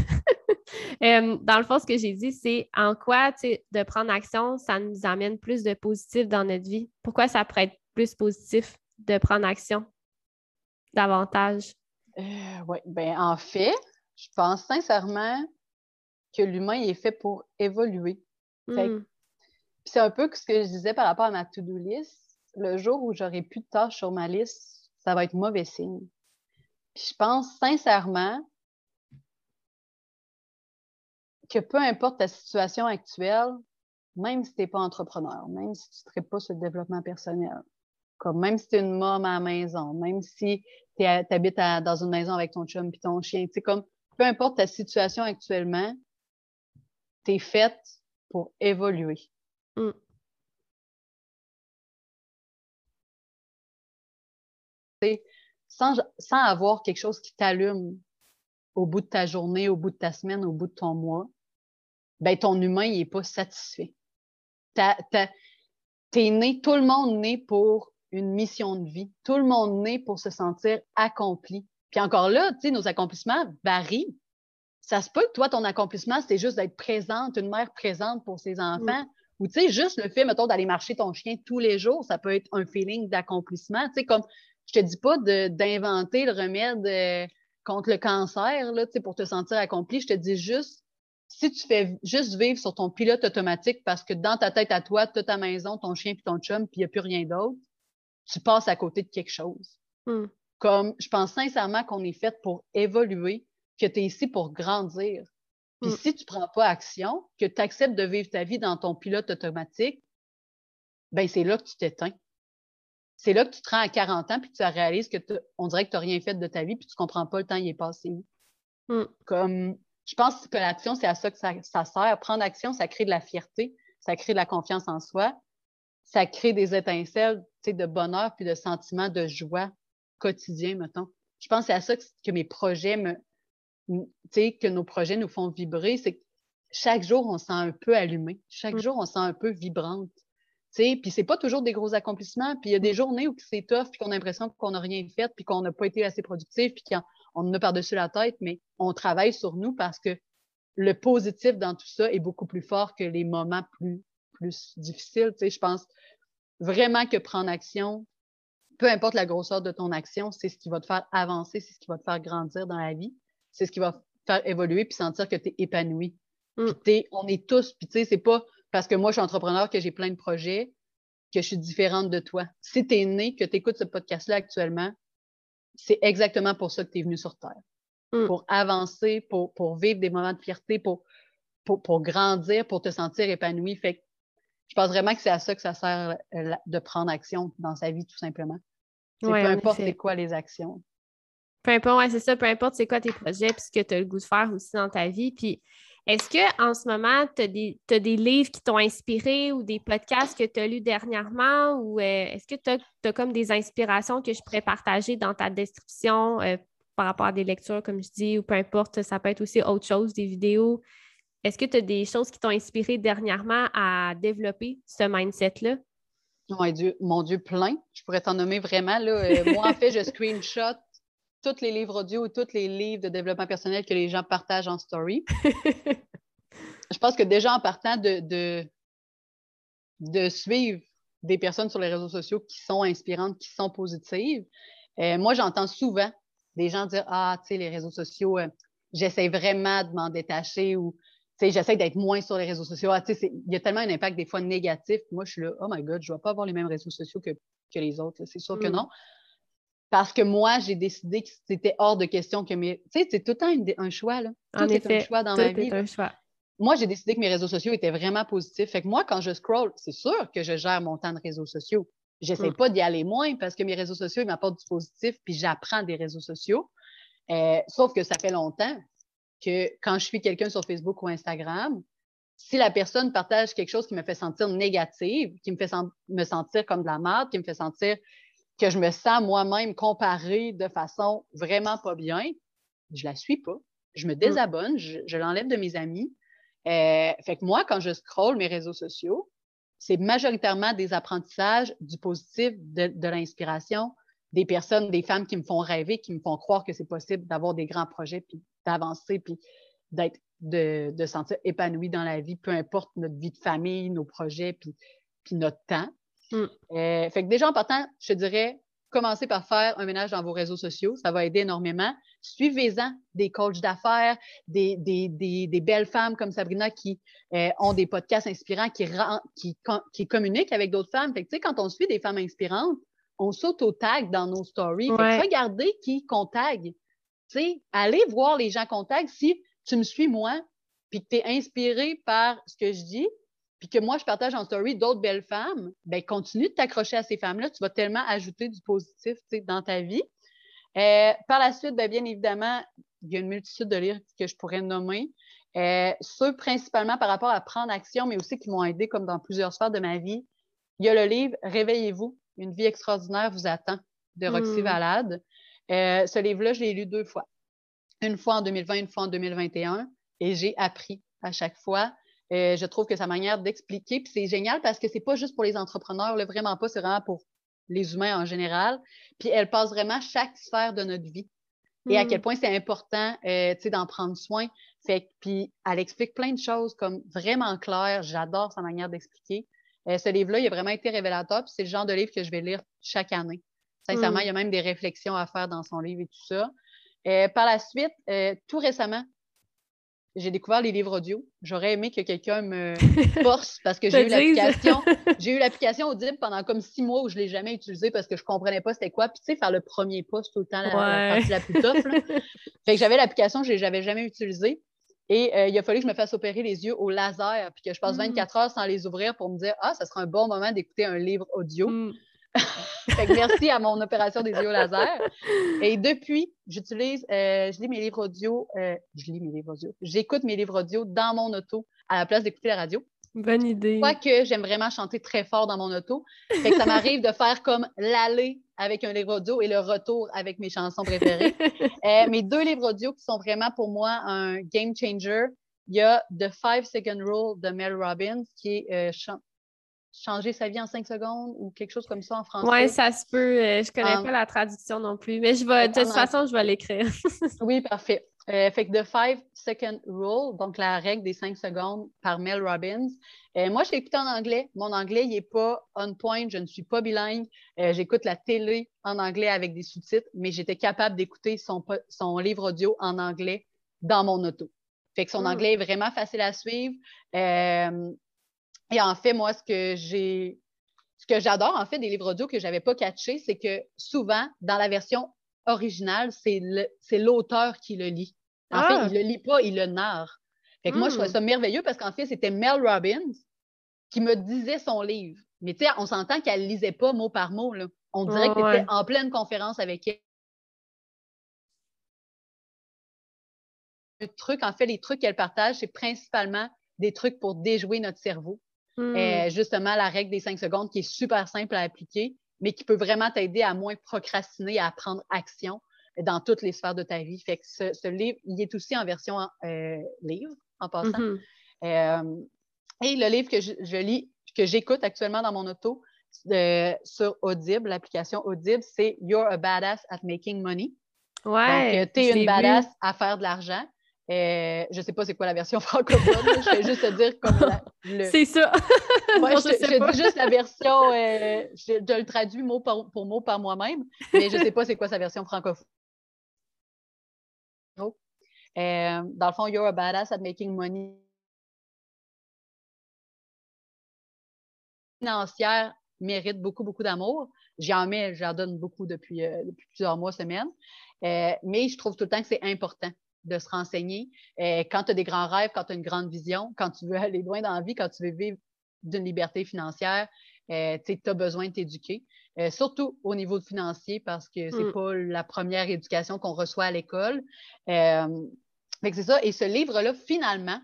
Euh, dans le fond, ce que j'ai dit, c'est en quoi, de prendre action, ça nous amène plus de positif dans notre vie? Pourquoi ça pourrait être plus positif de prendre action davantage? oui, ben en fait, je pense sincèrement que l'humain est fait pour évoluer. Hmm. Puis c'est un peu ce que je disais par rapport à ma to-do list. Le jour où j'aurai plus de tâches sur ma liste, ça va être mauvais signe. Puis je pense sincèrement que peu importe ta situation actuelle, même si tu n'es pas entrepreneur, même si tu ne traites pas sur le développement personnel, comme même si tu es une môme à la maison, même si tu habites dans une maison avec ton chum et ton chien, tu comme peu importe ta situation actuellement, tu es faite pour évoluer. Mm. Sans, sans avoir quelque chose qui t'allume au bout de ta journée, au bout de ta semaine, au bout de ton mois, ben ton humain, il n'est pas satisfait. T'es né, tout le monde né pour une mission de vie. Tout le monde né pour se sentir accompli. Puis encore là, tu sais, nos accomplissements varient. Ça se peut que toi, ton accomplissement, c'est juste d'être présente, une mère présente pour ses enfants. Ou tu sais, juste le fait, mettons, d'aller marcher ton chien tous les jours, ça peut être un feeling d'accomplissement. Tu sais, comme je te dis pas d'inventer le remède euh, contre le cancer, là, pour te sentir accompli. Je te dis juste, si tu fais juste vivre sur ton pilote automatique parce que dans ta tête à toi, tu as ta maison, ton chien puis ton chum, puis il n'y a plus rien d'autre, tu passes à côté de quelque chose. Hmm. Comme je pense sincèrement qu'on est fait pour évoluer, que tu es ici pour grandir. Puis Mm. si tu prends pas action, que tu acceptes de vivre ta vie dans ton pilote automatique, ben c'est là que tu t'éteins. C'est là que tu te rends à 40 ans puis tu réalises que on dirait que tu n'as rien fait de ta vie puis tu comprends pas le temps il est passé où. Mm. Comme je pense que l'action, c'est à ça que ça, ça sert. Prendre action, ça crée de la fierté, ça crée de la confiance en soi, ça crée des étincelles de bonheur puis de sentiments de joie quotidien, mettons. Je pense que c'est à ça que, que mes projets me. que nos projets nous font vibrer, c'est que chaque jour, on se sent un peu allumé. Chaque Mm. jour, on se sent un peu vibrante. Tu sais, puis c'est pas toujours des gros accomplissements. Puis il y a des journées où c'est tough, puis qu'on a l'impression qu'on n'a rien fait, puis qu'on n'a pas été assez productif, puis qu'on on en a par-dessus la tête, mais on travaille sur nous parce que le positif dans tout ça est beaucoup plus fort que les moments plus, plus difficiles. Tu sais, je pense vraiment que prendre action, peu importe la grosseur de ton action, c'est ce qui va te faire avancer, c'est ce qui va te faire grandir dans la vie, c'est ce qui va te faire évoluer puis sentir que tu es épanoui. Mm. T'es- on est tous, puis tu sais, c'est pas parce que moi je suis entrepreneur que j'ai plein de projets que je suis différente de toi. Si tu es né, que tu écoutes ce podcast-là actuellement, c'est exactement pour ça que tu es venu sur Terre. Mm. Pour avancer, pour, pour vivre des moments de fierté, pour, pour, pour grandir, pour te sentir épanoui. Fait que je pense vraiment que c'est à ça que ça sert euh, de prendre action dans sa vie, tout simplement. Ouais, peu importe c'est quoi les actions. Peu importe, ouais, c'est ça, peu importe c'est quoi tes projets puis ce que tu as le goût de faire aussi dans ta vie. Puis est-ce que en ce moment, tu as des, livres qui t'ont inspiré ou des podcasts que tu as lus dernièrement ou euh, est-ce que tu as, comme des inspirations que je pourrais partager dans ta description euh, par rapport à des lectures, comme je dis, ou peu importe, ça peut être aussi autre chose, des vidéos? Est-ce que tu as des choses qui t'ont inspiré dernièrement à développer ce mindset-là? Mon Dieu, mon Dieu, plein. Je pourrais t'en nommer vraiment. Là. Euh, moi, en fait, je screenshot tous les livres audio et tous les livres de développement personnel que les gens partagent en story. je pense que déjà en partant de, de, de, suivre des personnes sur les réseaux sociaux qui sont inspirantes, qui sont positives, euh, moi, j'entends souvent des gens dire Ah, tu sais, les réseaux sociaux, euh, j'essaie vraiment de m'en détacher ou j'essaie d'être moins sur les réseaux sociaux. Ah, il y a tellement un impact des fois négatif. Moi, je suis là, oh my God, je ne vais pas avoir les mêmes réseaux sociaux que, que les autres. C'est sûr que mm. non. Parce que moi, j'ai décidé que c'était hors de question que mes. Tu sais, c'est tout le temps un choix. Là. Tout en effet, un choix dans ma vie. un choix. Moi, j'ai décidé que mes réseaux sociaux étaient vraiment positifs. Fait que moi, quand je scroll, c'est sûr que je gère mon temps de réseaux sociaux. J'essaie mm. pas d'y aller moins parce que mes réseaux sociaux, ils m'apportent du positif, puis j'apprends des réseaux sociaux. Euh, sauf que ça fait longtemps que quand je suis quelqu'un sur Facebook ou Instagram, si la personne partage quelque chose qui me fait sentir négative, qui me fait me sentir comme de la merde, qui me fait sentir que je me sens moi-même comparée de façon vraiment pas bien, je la suis pas. Je me mm. désabonne, je, l'enlève de mes amis. Euh, fait que moi, quand je scrolle mes réseaux sociaux, c'est majoritairement des apprentissages, du positif, de, l'inspiration, des personnes, des femmes qui me font rêver, qui me font croire que c'est possible d'avoir des grands projets, puis d'avancer, puis d'être, de, de sentir épanoui dans la vie, peu importe notre vie de famille, nos projets, puis, puis notre temps. Mm. Euh, fait que déjà en partant, je dirais, commencez par faire un ménage dans vos réseaux sociaux. Ça va aider énormément. Suivez-en des coachs d'affaires, des, des, belles femmes comme Sabrina qui euh, ont des podcasts inspirants, qui, qui, qui communiquent avec d'autres femmes. Fait que, quand on suit des femmes inspirantes, on s'auto-tag dans nos stories. regardez qui qu'on tag. allez voir les gens qu'on tag. Si tu me suis moi, puis que tu es inspiré par ce que je dis, puis que moi, je partage en story d'autres belles femmes, ben continue de t'accrocher à ces femmes-là. Tu vas tellement ajouter du positif dans ta vie. Euh, par la suite, ben, bien évidemment, il y a une multitude de livres que je pourrais nommer. Euh, ceux principalement par rapport à prendre action, mais aussi qui m'ont aidé comme dans plusieurs sphères de ma vie. Il y a le livre Réveillez-vous, une vie extraordinaire vous attend de Roxy hmm. Valade. Euh, ce livre-là, je l'ai lu deux fois. Une fois en 2020, une fois en 2021, et j'ai appris à chaque fois. Euh, je trouve que sa manière d'expliquer, puis c'est génial parce que c'est pas juste pour les entrepreneurs, là, vraiment pas, c'est vraiment pour les humains en général. Puis elle passe vraiment chaque sphère de notre vie. Et à quel mm. point c'est important euh, d'en prendre soin. Fait, puis elle explique plein de choses comme vraiment claires. J'adore sa manière d'expliquer. Euh, ce livre-là, il a vraiment été révélateur. Puis c'est le genre de livre que je vais lire chaque année. Sincèrement, mm. il y a même des réflexions à faire dans son livre et tout ça. par la suite, tout récemment, j'ai découvert les livres audio. J'aurais aimé que quelqu'un me force parce que j'ai eu l'application. j'ai eu l'application Audible pendant comme six mois où je ne l'ai jamais utilisée parce que je ne comprenais pas c'était quoi. Puis tu sais, faire le premier poste tout le temps, la, partie la plus tough. fait que j'avais l'application, je ne l'avais jamais utilisée. Et euh, il a fallu que je me fasse opérer les yeux au laser puis que je passe 24 mm. heures sans les ouvrir pour me dire Ah, ça sera un bon moment d'écouter un livre audio. Mm. merci à mon opération des yeux laser. Et depuis, j'utilise, euh, je lis mes livres audio, euh, je lis mes livres audio, j'écoute mes livres audio dans mon auto à la place d'écouter la radio. Bonne idée. que j'aime vraiment chanter très fort dans mon auto. Fait que ça m'arrive de faire comme l'aller avec un livre audio et le retour avec mes chansons préférées. Euh, mes deux livres audio qui sont vraiment pour moi un game changer. Il y a The Five Second Rule de Mel Robbins, qui est changer sa vie en cinq secondes ou quelque chose comme ça en français. Oui, ça se peut. Euh, je ne connais pas la traduction non plus, mais je vais, de toute façon, je vais l'écrire. oui, parfait. Euh, fait que The Five Second Rule, donc la règle des cinq secondes par Mel Robbins. Euh, moi, je l'ai écouté en anglais. Mon anglais, il n'est pas on point. Je ne suis pas bilingue. J'écoute la télé en anglais avec des sous-titres, mais j'étais capable d'écouter son, son livre audio en anglais dans mon auto. Fait que son ah. anglais est vraiment facile à suivre. Et en fait, moi, ce que j'ai, ce que j'adore, en fait, des livres audio que je n'avais pas catché, c'est que souvent, dans la version originale, c'est, l'auteur qui le lit. En fait, ah! il ne le lit pas, il le narre. Fait que moi, je trouvais hmm. ça merveilleux parce qu'en fait, c'était Mel Robbins qui me disait son livre. Mais tu sais, on s'entend qu'elle ne lisait pas mot par mot. Là. On dirait que tu étais en pleine conférence avec elle. Le truc, en fait, les trucs qu'elle partage, c'est principalement des trucs pour déjouer notre cerveau. Euh, hmm. justement, la règle des cinq secondes qui est super simple à appliquer, mais qui peut vraiment t'aider à moins procrastiner, à prendre action dans toutes les sphères de ta vie. Fait que ce, livre, il est aussi en version euh, livre, en passant. Mm-hmm. Euh, et le livre que je, lis, que j'écoute actuellement dans mon auto, euh, sur Audible, l'application Audible, c'est You're a badass at making money. Ouais. Donc, tu es une badass à faire de l'argent. Euh, je ne sais pas c'est quoi la version francophone, je vais juste te dire comme le... C'est ça. Moi, je, je, dis juste la version, euh, je, le traduis mot pour mot par moi-même, mais je ne sais pas c'est quoi sa version francophone. Euh, dans le fond, you're a badass at making money. Financière mérite beaucoup, beaucoup d'amour. J'en mets, j'en donne beaucoup depuis, euh, depuis, plusieurs mois, semaines. Mais je trouve tout le temps que c'est important de se renseigner. quand tu as des grands rêves, quand tu as une grande vision, quand tu veux aller loin dans la vie, quand tu veux vivre d'une liberté financière, tu as besoin de t'éduquer. surtout au niveau financier, parce que c'est mm. pas la première éducation qu'on reçoit à l'école c'est ça. Et ce livre-là, finalement,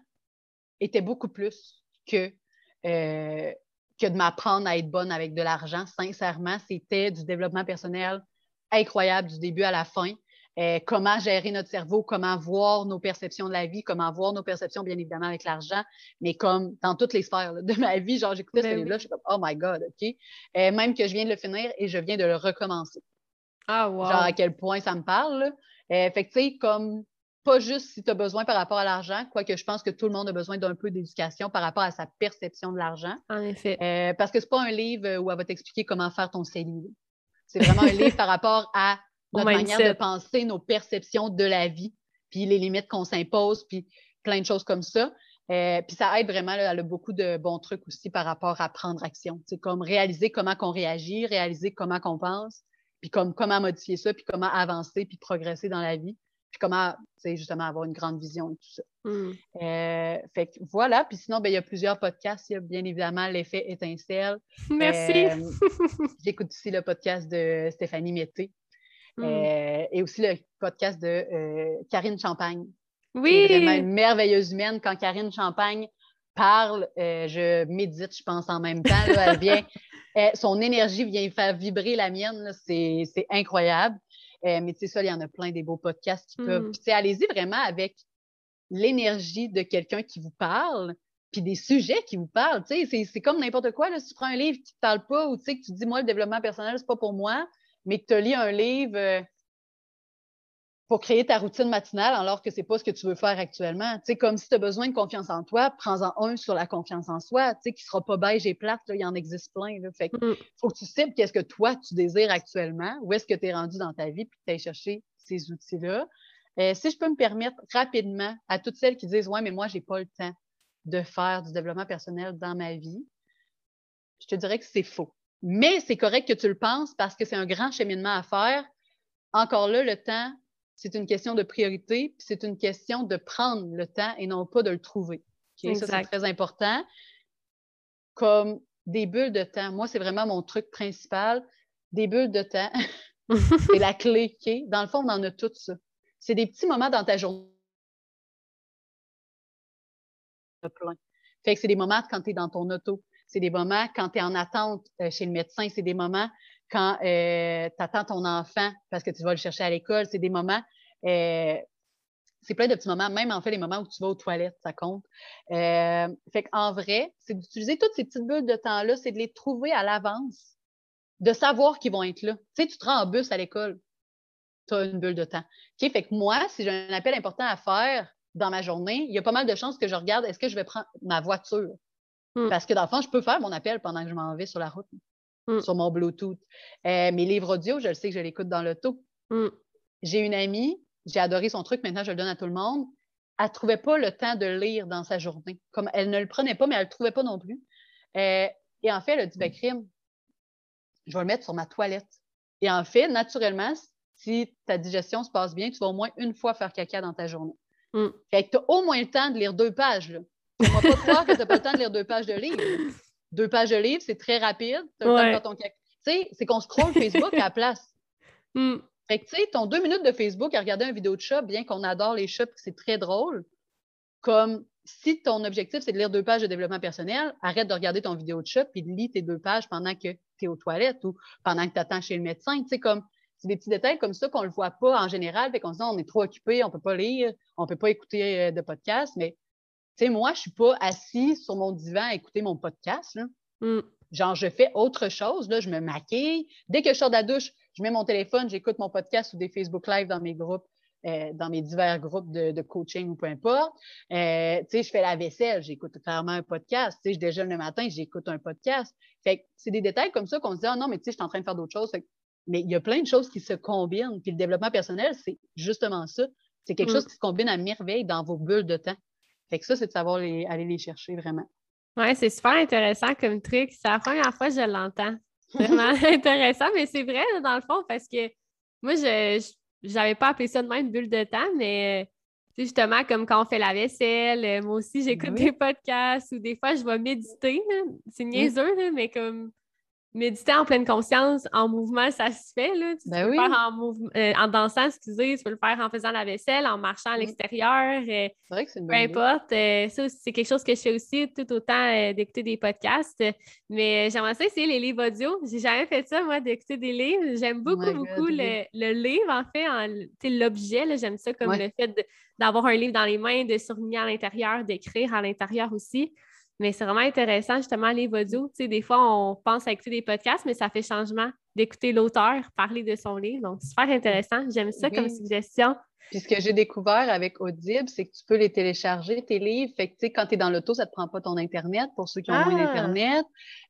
était beaucoup plus que, euh, que de m'apprendre à être bonne avec de l'argent. Sincèrement, c'était du développement personnel incroyable du début à la fin. Euh, comment gérer notre cerveau, comment voir nos perceptions de la vie, comment voir nos perceptions, bien évidemment, avec l'argent, mais comme dans toutes les sphères de ma vie. Genre, j'écoutais ce ben livre-là, je suis comme, oh my God, OK. Euh, même que je viens de le finir et je viens de le recommencer. Ah, wow. Genre, à quel point ça me parle. fait que, tu sais, comme pas juste si tu as besoin par rapport à l'argent, quoique je pense que tout le monde a besoin d'un peu d'éducation par rapport à sa perception de l'argent. En effet. Euh, parce que c'est pas un livre où elle va t'expliquer comment faire ton CELI. C'est vraiment un livre par rapport à notre manière de penser, nos perceptions de la vie, puis les limites qu'on s'impose, puis plein de choses comme ça. Euh, puis ça aide vraiment, elle a beaucoup de bons trucs aussi par rapport à prendre action. C'est comme réaliser comment qu'on réagit, réaliser comment qu'on pense, puis comme, comment modifier ça, puis comment avancer, puis progresser dans la vie puis comment, justement, avoir une grande vision et tout ça. Hmm. Euh, fait que voilà. Puis sinon, ben, il y a plusieurs podcasts. Il y a bien évidemment l'effet étincelle. Merci. Euh, j'écoute aussi le podcast de Stéphanie Mété. Hmm. Euh, et aussi le podcast de Karine Champagne. Oui. vraiment une merveilleuse humaine. Quand Karine Champagne parle, je médite, je pense, en même temps. elle vient, son énergie vient faire vibrer la mienne. C'est incroyable. Euh, mais tu sais, ça, il y en a plein des beaux podcasts qui peuvent. Hmm. Tu sais, allez-y vraiment avec l'énergie de quelqu'un qui vous parle, puis des sujets qui vous parlent. Tu sais, c'est comme n'importe quoi. Là, si tu prends un livre qui ne te parle pas ou tu sais, que tu dis, moi, le développement personnel, c'est pas pour moi, mais que tu lis un livre euh, pour créer ta routine matinale alors que c'est pas ce que tu veux faire actuellement. Tu sais, comme si tu as besoin de confiance en toi, prends-en un sur la confiance en soi, tu sais, qui sera pas beige et plate, il y en existe plein. Là. Fait que mm. faut que tu cibles qu'est-ce que toi, tu désires actuellement, où est-ce que tu es rendu dans ta vie, puis tu ailles chercher ces outils-là. Euh, si je peux me permettre rapidement à toutes celles qui disent Ouais, mais moi, j'ai pas le temps de faire du développement personnel dans ma vie, je te dirais que c'est faux. Mais c'est correct que tu le penses parce que c'est un grand cheminement à faire. Encore là, le temps, c'est une question de priorité, puis c'est une question de prendre le temps et non pas de le trouver. Ça, c'est très important. Comme des bulles de temps. Moi, c'est vraiment mon truc principal. Des bulles de temps, c'est la clé. Dans le fond, on en a tout ça. C'est des petits moments dans ta journée. Fait que c'est des moments quand tu es dans ton auto. C'est des moments quand tu es en attente euh, chez le médecin. C'est des moments quand euh, tu attends ton enfant parce que tu vas le chercher à l'école. C'est des moments, euh, c'est plein de petits moments, même en fait les moments où tu vas aux toilettes, ça compte. Euh, fait vrai, c'est d'utiliser toutes ces petites bulles de temps-là, c'est de les trouver à l'avance, de savoir qu'ils vont être là. Tu sais, tu te rends en bus à l'école, tu as une bulle de temps. Fait que moi, si j'ai un appel important à faire dans ma journée, il y a pas mal de chances que je regarde est-ce que je vais prendre ma voiture? Hmm. Parce que dans le fond, je peux faire mon appel pendant que je m'en vais sur la route. Mm. sur mon Bluetooth. Euh, mes livres audio, je le sais que je l'écoute dans l'auto. Mm. J'ai une amie, j'ai adoré son truc, maintenant je le donne à tout le monde. Elle ne trouvait pas le temps de lire dans sa journée. Comme elle ne le prenait pas, mais elle ne le trouvait pas non plus. Euh, et en fait, elle a dit, ben, crime, je vais le mettre sur ma toilette. Et en fait, naturellement, si ta digestion se passe bien, tu vas au moins une fois faire caca dans ta journée. Mm. Fait que tu as au moins le temps de lire deux pages. Là. Ne pas croire que tu n'as pas le temps de lire deux pages de livre deux pages de livre, c'est très rapide. Tu sais, c'est qu'on scrolle Facebook à la place. Hmm. Fait que, tu sais, ton deux minutes de Facebook à regarder une vidéo de chat, bien qu'on adore les chats, c'est très drôle, comme si ton objectif, c'est de lire deux pages de développement personnel, arrête de regarder ton vidéo de chat puis lis tes deux pages pendant que tu es aux toilettes ou pendant que tu attends chez le médecin. Tu sais, comme, c'est des petits détails comme ça qu'on ne le voit pas en général, fait qu'on se dit, on est trop occupé, on ne peut pas lire, on ne peut pas écouter euh, de podcast, mais sais, moi, je suis pas assis sur mon divan à écouter mon podcast. Là. Mm. genre, je fais autre chose, là, je me maquille. Dès que je sors de la douche, je mets mon téléphone, j'écoute mon podcast ou des Facebook Live dans mes groupes. Euh, dans mes divers groupes de, coaching ou peu importe. Euh, tu sais, je fais la vaisselle, j'écoute clairement un podcast. Tu sais, je déjeune le matin, j'écoute un podcast. Fait que c'est des détails comme ça qu'on se dit, ah non, mais tu sais, je suis en train de faire d'autres choses. mais il y a plein de choses qui se combinent. Puis le développement personnel, c'est justement ça. C'est quelque mm. chose qui se combine à merveille dans vos bulles de temps. Fait que ça, c'est de savoir aller les chercher vraiment. Oui, c'est super intéressant comme truc. C'est la première fois que je l'entends. Vraiment intéressant, mais c'est vrai dans le fond parce que moi, je n'avais pas appelé ça de même bulle de temps, mais justement, comme quand on fait la vaisselle, euh, moi aussi, j'écoute des podcasts ou des fois, je vais méditer. C'est niaiseux, mais comme méditer en pleine conscience, en mouvement, ça se fait. Là. Tu, ben peux le faire en, euh, en dansant, excusez, tu peux le faire en faisant la vaisselle, en marchant à mm. l'extérieur. Euh, c'est vrai que c'est une Peu importe. Euh, ça, c'est quelque chose que je fais aussi tout autant d'écouter des podcasts. Mais j'aimerais ça essayer les livres audio. J'ai jamais fait ça, moi, d'écouter des livres. J'aime oh beaucoup, beaucoup le, le, livre, en fait, en, l'objet. J'aime ça comme le fait d'avoir un livre dans les mains, de surligner à l'intérieur, d'écrire à l'intérieur aussi. Mais c'est vraiment intéressant, justement, les audio. Tu sais, des fois, on pense à écouter des podcasts, mais ça fait changement d'écouter l'auteur parler de son livre. Donc, super intéressant. J'aime ça comme suggestion. Puis ce que j'ai découvert avec Audible, c'est que tu peux les télécharger, tes livres. Fait que, tu sais, quand tu es dans l'auto, ça ne te prend pas ton Internet pour ceux qui ont moins ah! d'Internet.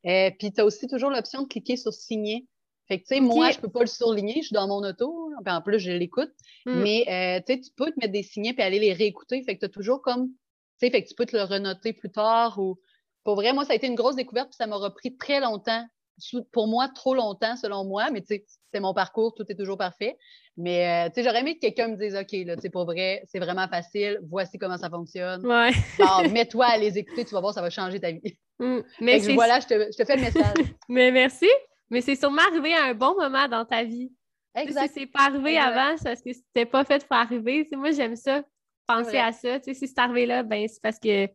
Euh, puis tu as aussi toujours l'option de cliquer sur signer. Fait que, tu sais, moi, je ne peux pas le surligner, je suis dans mon auto, puis en plus, je l'écoute. Hmm. Mais, euh, tu sais, tu peux te mettre des signets puis aller les réécouter. Fait que tu as toujours comme sais, fait que tu peux te le renoter plus tard ou. Pour vrai, moi, ça a été une grosse découverte, puis ça m'a repris très longtemps. Pour moi, trop longtemps, selon moi, mais tu sais, c'est mon parcours, tout est toujours parfait. Mais euh, tu sais, j'aurais aimé que quelqu'un me dise OK, là, tu sais, pour vrai, c'est vraiment facile, voici comment ça fonctionne. Ouais. mets-toi à les écouter, tu vas voir, ça va changer ta vie. Mm. Mais voilà, je te, je te, fais le message. mais merci. Mais c'est sûrement arrivé à un bon moment dans ta vie. Exact. Si c'est pas arrivé avant, c'est parce que c'était pas fait pour arriver. moi, j'aime ça penser à ça. si c'est arrivé là, ben, c'est parce que tu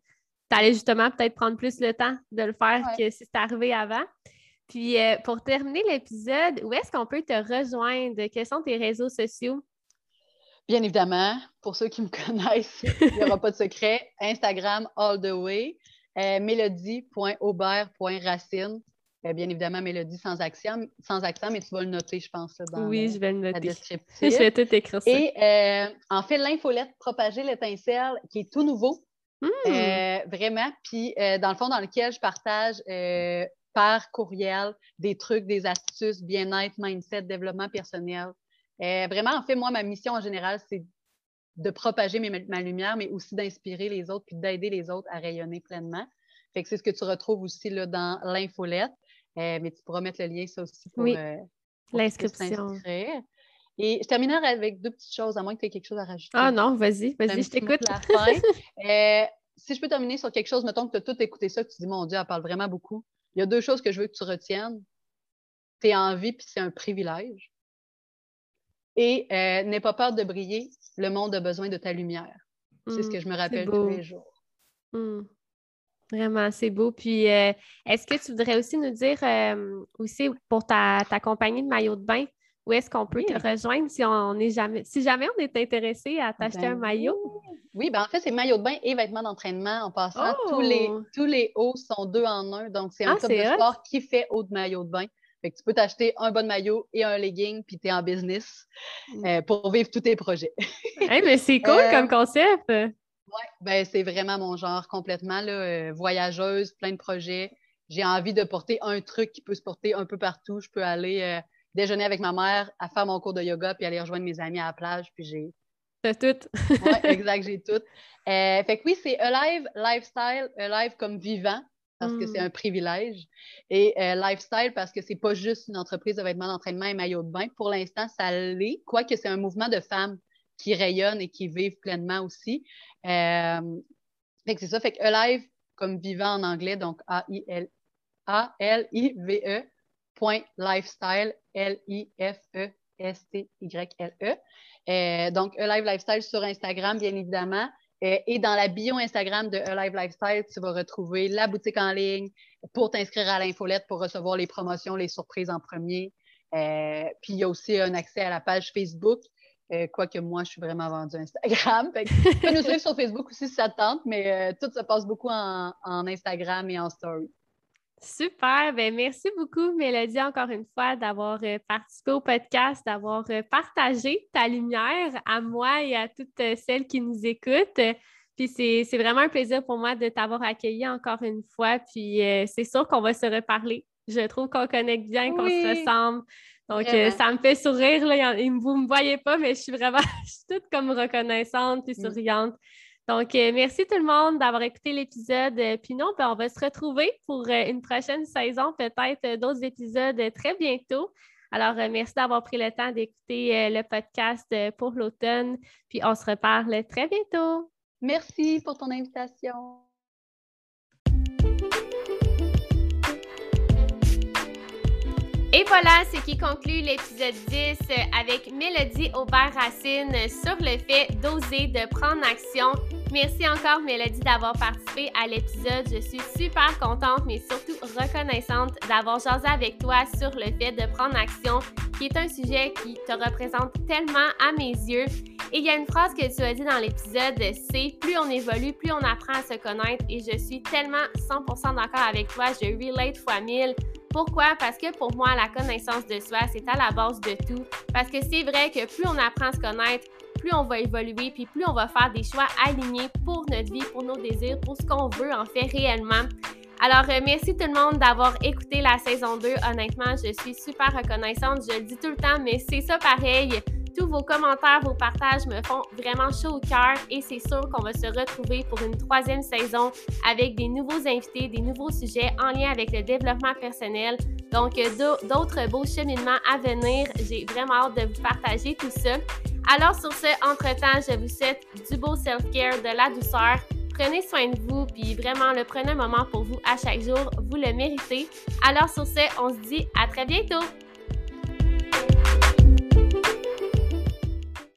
allais justement peut-être prendre plus le temps de le faire que si c'est arrivé avant. Puis euh, pour terminer l'épisode, où est-ce qu'on peut te rejoindre? Quels sont tes réseaux sociaux? Bien évidemment, pour ceux qui me connaissent, il n'y aura pas de secret. Instagram all the way, euh, mélodie.aubert.racine. Euh, bien évidemment, Mélodie sans accent, sans accent, mais tu vas le noter, je pense, dans oui, je vais le noter. la description. je vais tout écrire ça. Et euh, en fait, l'infolette Propager l'étincelle, qui est tout nouveau, hmm. euh, vraiment. Puis, dans le fond, dans lequel je partage par courriel des trucs, des astuces, bien-être, mindset, développement personnel. vraiment, en fait, moi, ma mission en général, c'est de propager ma lumière, mais aussi d'inspirer les autres puis d'aider les autres à rayonner pleinement. Fait que c'est ce que tu retrouves aussi là, dans l'infolette. Euh, mais tu pourras mettre le lien, ça aussi, pour, oui. Euh, l'inscription. Et je terminerai avec deux petites choses, à moins que tu aies quelque chose à rajouter. Ah non, vas-y, vas-y, je t'écoute. la fin. Euh, si je peux terminer sur quelque chose, mettons que tu as tout écouté ça, que tu dis, mon Dieu, elle parle vraiment beaucoup. Il y a deux choses que je veux que tu retiennes. Tu es en vie, puis c'est un privilège. Et n'aie pas peur de briller. Le monde a besoin de ta lumière. c'est ce mmh, que je me rappelle tous les jours. Mmh. Vraiment, c'est beau. Puis, euh, est-ce que tu voudrais aussi nous dire euh, aussi pour ta, compagnie de maillot de bain, où est-ce qu'on peut te rejoindre si on est jamais, si jamais on est intéressé à t'acheter un ben maillot? Oui, ben en fait, c'est maillot de bain et vêtements d'entraînement. En passant, tous, les, oh! tous les hauts sont deux en un. Donc, c'est un ah, de sport qui fait haut de maillot de bain. Fait que tu peux t'acheter un bon maillot et un legging, puis tu es en business mm. euh, pour vivre tous tes projets. mais c'est cool comme concept! Oui, ben, c'est vraiment mon genre complètement. Là, euh, voyageuse, plein de projets. J'ai envie de porter un truc qui peut se porter un peu partout. Je peux aller euh, déjeuner avec ma mère, à faire mon cours de yoga, puis aller rejoindre mes amis à la plage. Puis j'ai. T'as tout. oui, exact, j'ai tout. Euh, fait que oui, c'est Alive Lifestyle, Alive comme vivant, parce que c'est mm. un privilège. Et Lifestyle, parce que c'est pas juste une entreprise de vêtements d'entraînement et maillot de bain. Pour l'instant, ça l'est, quoique c'est un mouvement de femmes qui rayonnent et qui vivent pleinement aussi. Euh, c'est ça. Fait que Alive, comme vivant en anglais, donc A-I-L-A-L-I-V-E point lifestyle, L-I-F-E-S-T-Y-L-E. Euh, donc, Alive Lifestyle sur Instagram, bien évidemment. Euh, et dans la bio Instagram de Alive Lifestyle, tu vas retrouver la boutique en ligne pour t'inscrire à l'infolette pour recevoir les promotions, les surprises en premier. puis il y a aussi un accès à la page Facebook euh, quoique moi, je suis vraiment vendue Instagram. tu peux nous suivre sur Facebook aussi si ça te tente, mais euh, tout se passe beaucoup en, Instagram et en story. Super. Ben, merci beaucoup, Mélodie, encore une fois, d'avoir euh, participé au podcast, d'avoir euh, partagé ta lumière à moi et à toutes euh, celles qui nous écoutent. Puis c'est vraiment un plaisir pour moi de t'avoir accueilli encore une fois. Puis c'est sûr qu'on va se reparler. Je trouve qu'on connecte bien, qu'on se ressemble. Donc, ça me fait sourire. Là. Vous ne me voyez pas, mais je suis vraiment je suis toute comme reconnaissante et mm. souriante. Donc, euh, merci tout le monde d'avoir écouté l'épisode. Euh, puis non, ben, on va se retrouver pour euh, une prochaine saison, peut-être d'autres épisodes très bientôt. Alors, merci d'avoir pris le temps d'écouter le podcast pour l'automne. Puis on se reparle très bientôt. Merci pour ton invitation. Voilà, c'est qui conclut l'épisode 10 avec Mélodie Aubert-Racine sur le fait d'oser, de prendre action. Merci encore, Mélodie, d'avoir participé à l'épisode. Je suis super contente, mais surtout reconnaissante d'avoir jasé avec toi sur le fait de prendre action, qui est un sujet qui te représente tellement à mes yeux. Et il y a une phrase que tu as dit dans l'épisode, c'est plus on évolue, plus on apprend à se connaître. Et je suis tellement 100% d'accord avec toi. Je relate fois mille pourquoi? Parce que pour moi, la connaissance de soi, c'est à la base de tout. Parce que c'est vrai que plus on apprend à se connaître, plus on va évoluer, puis plus on va faire des choix alignés pour notre vie, pour nos désirs, pour ce qu'on veut en fait réellement. Alors, euh, merci tout le monde d'avoir écouté la saison 2. Honnêtement, je suis super reconnaissante. Je le dis tout le temps, mais c'est ça pareil. Tous vos commentaires, vos partages me font vraiment chaud au cœur et c'est sûr qu'on va se retrouver pour une troisième saison avec des nouveaux invités, des nouveaux sujets en lien avec le développement personnel. Donc, d'autres beaux cheminements à venir. J'ai vraiment hâte de vous partager tout ça. Alors, sur ce, entre-temps, je vous souhaite du beau self-care, de la douceur. Prenez soin de vous, puis vraiment, le prenez un moment pour vous à chaque jour. Vous le méritez. Alors, sur ce, on se dit à très bientôt!